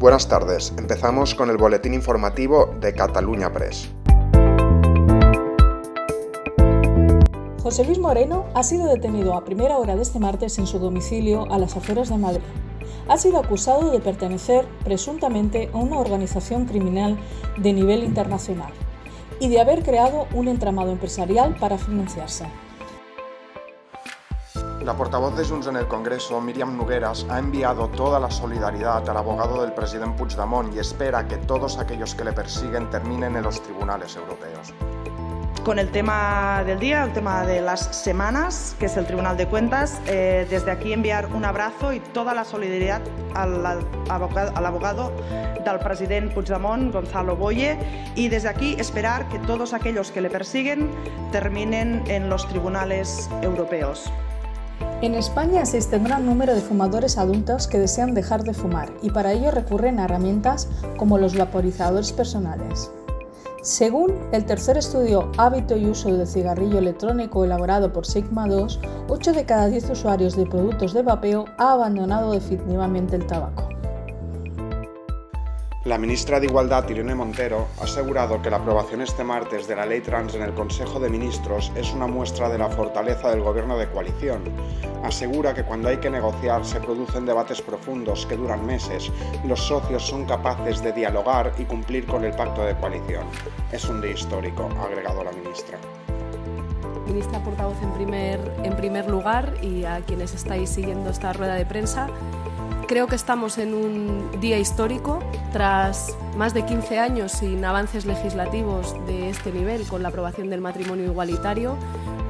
Buenas tardes, empezamos con el boletín informativo de Cataluña Press. José Luis Moreno ha sido detenido a primera hora de este martes en su domicilio a las afueras de Madrid. Ha sido acusado de pertenecer presuntamente a una organización criminal de nivel internacional y de haber creado un entramado empresarial para financiarse. La portavoz de Junts en el Congreso, Miriam Nogueras, ha enviado toda la solidaridad al abogado del presidente Puigdemont y espera que todos aquellos que le persiguen terminen en los tribunales europeos. Con el tema del día, el tema de las semanas, que es el Tribunal de Cuentas, eh, desde aquí enviar un abrazo y toda la solidaridad al, abogado, al abogado del president Puigdemont, Gonzalo Boye, y desde aquí esperar que todos aquellos que le persiguen terminen en los tribunales europeos. En España existe un gran número de fumadores adultos que desean dejar de fumar y para ello recurren a herramientas como los vaporizadores personales. Según el tercer estudio Hábito y uso del cigarrillo electrónico elaborado por Sigma 2, 8 de cada 10 usuarios de productos de vapeo ha abandonado definitivamente el tabaco. La ministra de Igualdad, Irene Montero, ha asegurado que la aprobación este martes de la ley trans en el Consejo de Ministros es una muestra de la fortaleza del gobierno de coalición. Asegura que cuando hay que negociar se producen debates profundos que duran meses los socios son capaces de dialogar y cumplir con el pacto de coalición. Es un día histórico, ha agregado la ministra ministra portavoz en primer, en primer lugar y a quienes estáis siguiendo esta rueda de prensa. Creo que estamos en un día histórico tras más de 15 años sin avances legislativos de este nivel con la aprobación del matrimonio igualitario.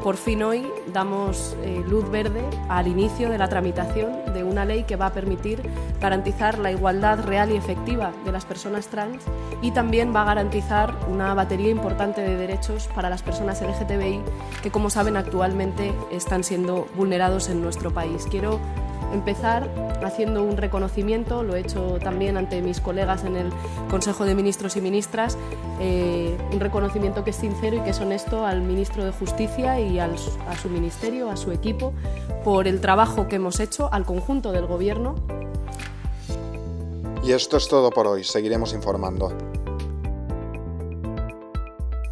Por fin hoy damos eh, luz verde al inicio de la tramitación de una ley que va a permitir garantizar la igualdad real y efectiva de las personas trans y también va a garantizar una batería importante de derechos para las personas LGTBI que, como saben, actualmente están siendo vulnerados en nuestro país. Quiero empezar haciendo un reconocimiento, lo he hecho también ante mis colegas en el Consejo de Ministros y Ministras, eh, un reconocimiento que es sincero y que es honesto al Ministro de Justicia y al, a su Ministerio, a su equipo, por el trabajo que hemos hecho, al conjunto del Gobierno. Y esto es todo por hoy, seguiremos informando.